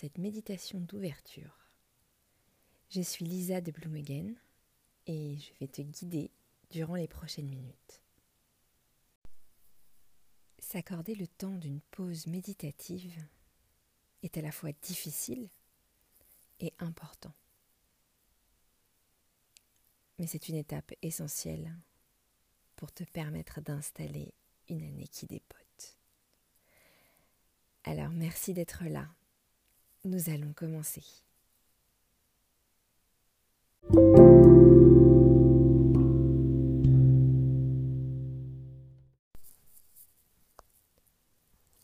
cette méditation d'ouverture. Je suis Lisa de Bloomhagen et je vais te guider durant les prochaines minutes. S'accorder le temps d'une pause méditative est à la fois difficile et important. Mais c'est une étape essentielle pour te permettre d'installer une année qui dépote. Alors merci d'être là. Nous allons commencer.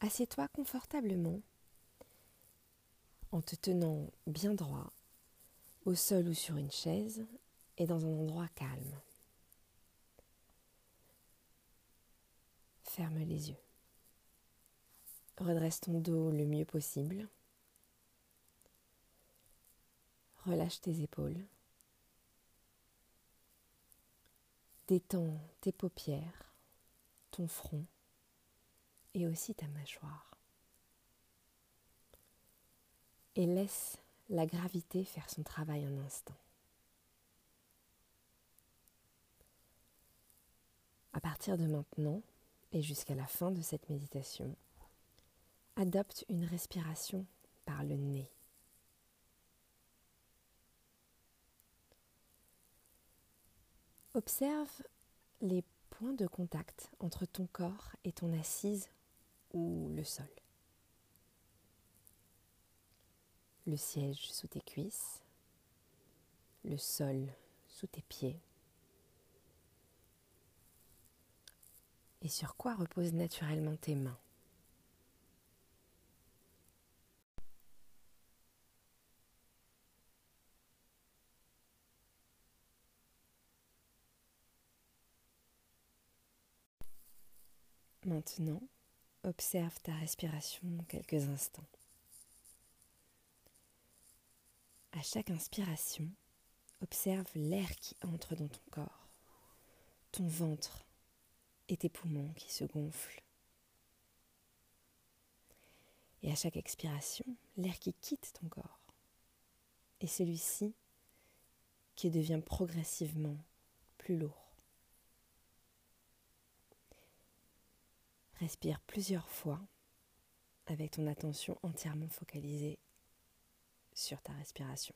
Assieds-toi confortablement en te tenant bien droit au sol ou sur une chaise et dans un endroit calme. Ferme les yeux. Redresse ton dos le mieux possible. Relâche tes épaules. Détends tes paupières, ton front et aussi ta mâchoire. Et laisse la gravité faire son travail un instant. À partir de maintenant et jusqu'à la fin de cette méditation, adopte une respiration par le nez. Observe les points de contact entre ton corps et ton assise ou le sol. Le siège sous tes cuisses, le sol sous tes pieds. Et sur quoi reposent naturellement tes mains? Maintenant, observe ta respiration quelques instants. À chaque inspiration, observe l'air qui entre dans ton corps, ton ventre et tes poumons qui se gonflent. Et à chaque expiration, l'air qui quitte ton corps et celui-ci qui devient progressivement plus lourd. Respire plusieurs fois avec ton attention entièrement focalisée sur ta respiration.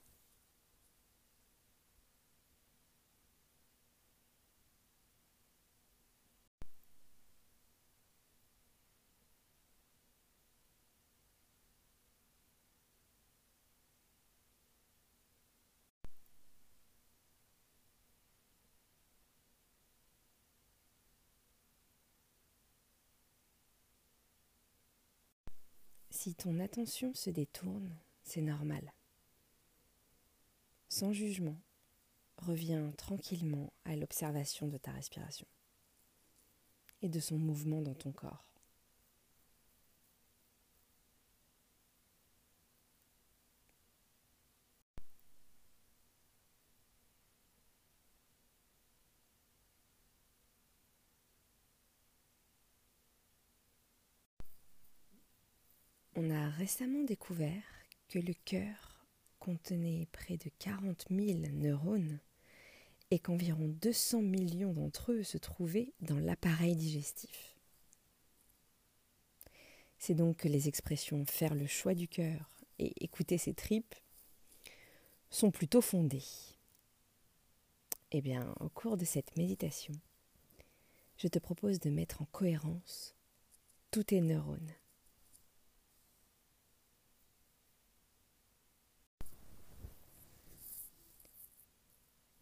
Si ton attention se détourne, c'est normal. Sans jugement, reviens tranquillement à l'observation de ta respiration et de son mouvement dans ton corps. On a récemment découvert que le cœur contenait près de 40 000 neurones et qu'environ 200 millions d'entre eux se trouvaient dans l'appareil digestif. C'est donc que les expressions faire le choix du cœur et écouter ses tripes sont plutôt fondées. Eh bien, au cours de cette méditation, je te propose de mettre en cohérence tous tes neurones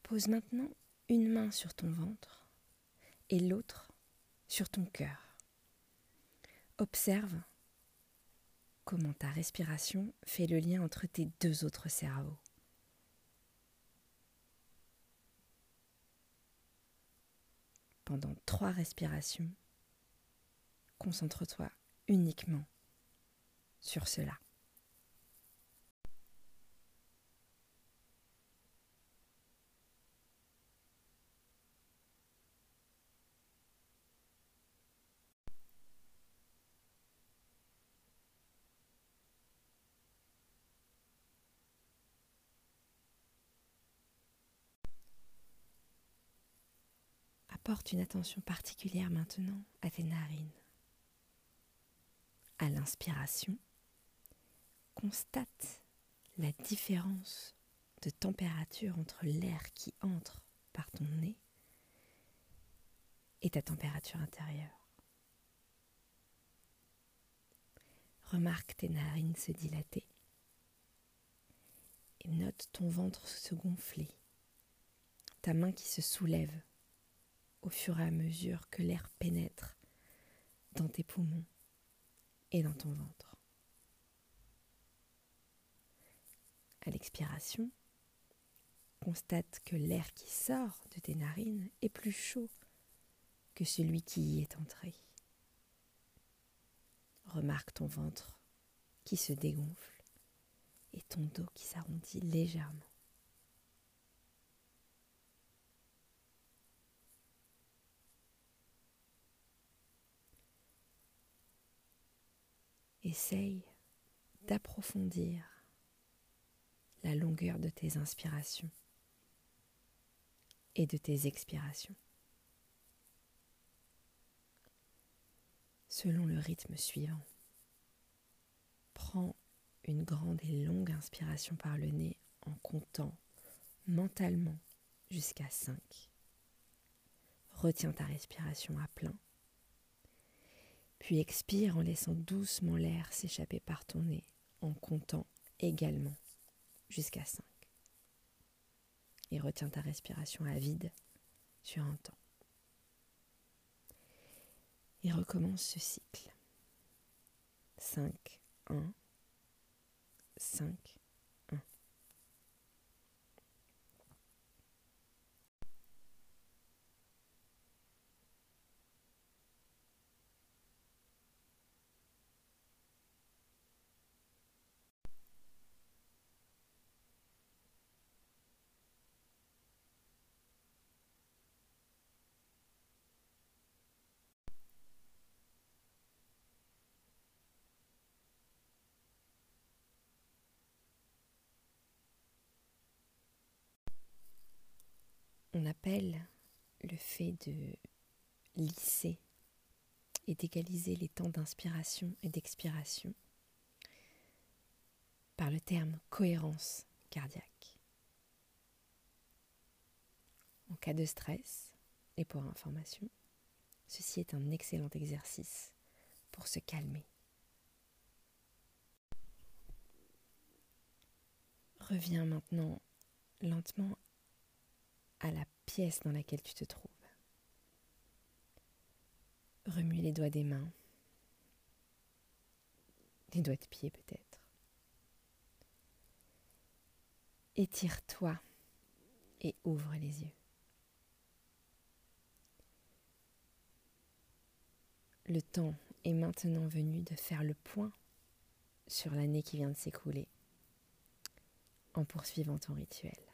Pose maintenant une main sur ton ventre et l'autre sur ton cœur. Observe comment ta respiration fait le lien entre tes deux autres cerveaux. Pendant trois respirations, concentre-toi uniquement sur cela. Porte une attention particulière maintenant à tes narines. À l'inspiration, constate la différence de température entre l'air qui entre par ton nez et ta température intérieure. Remarque tes narines se dilater et note ton ventre se gonfler, ta main qui se soulève au fur et à mesure que l'air pénètre dans tes poumons et dans ton ventre. À l'expiration, constate que l'air qui sort de tes narines est plus chaud que celui qui y est entré. Remarque ton ventre qui se dégonfle et ton dos qui s'arrondit légèrement. Essaye d'approfondir la longueur de tes inspirations et de tes expirations. Selon le rythme suivant, prends une grande et longue inspiration par le nez en comptant mentalement jusqu'à 5. Retiens ta respiration à plein puis expire en laissant doucement l'air s'échapper par ton nez, en comptant également jusqu'à 5. Et retiens ta respiration à vide sur un temps. Et recommence ce cycle. 5, 1, 5, appelle le fait de lisser et d'égaliser les temps d'inspiration et d'expiration par le terme cohérence cardiaque. En cas de stress, et pour information, ceci est un excellent exercice pour se calmer. Reviens maintenant lentement à la pièce dans laquelle tu te trouves. Remue les doigts des mains, les doigts de pied peut-être. Étire-toi et ouvre les yeux. Le temps est maintenant venu de faire le point sur l'année qui vient de s'écouler en poursuivant ton rituel.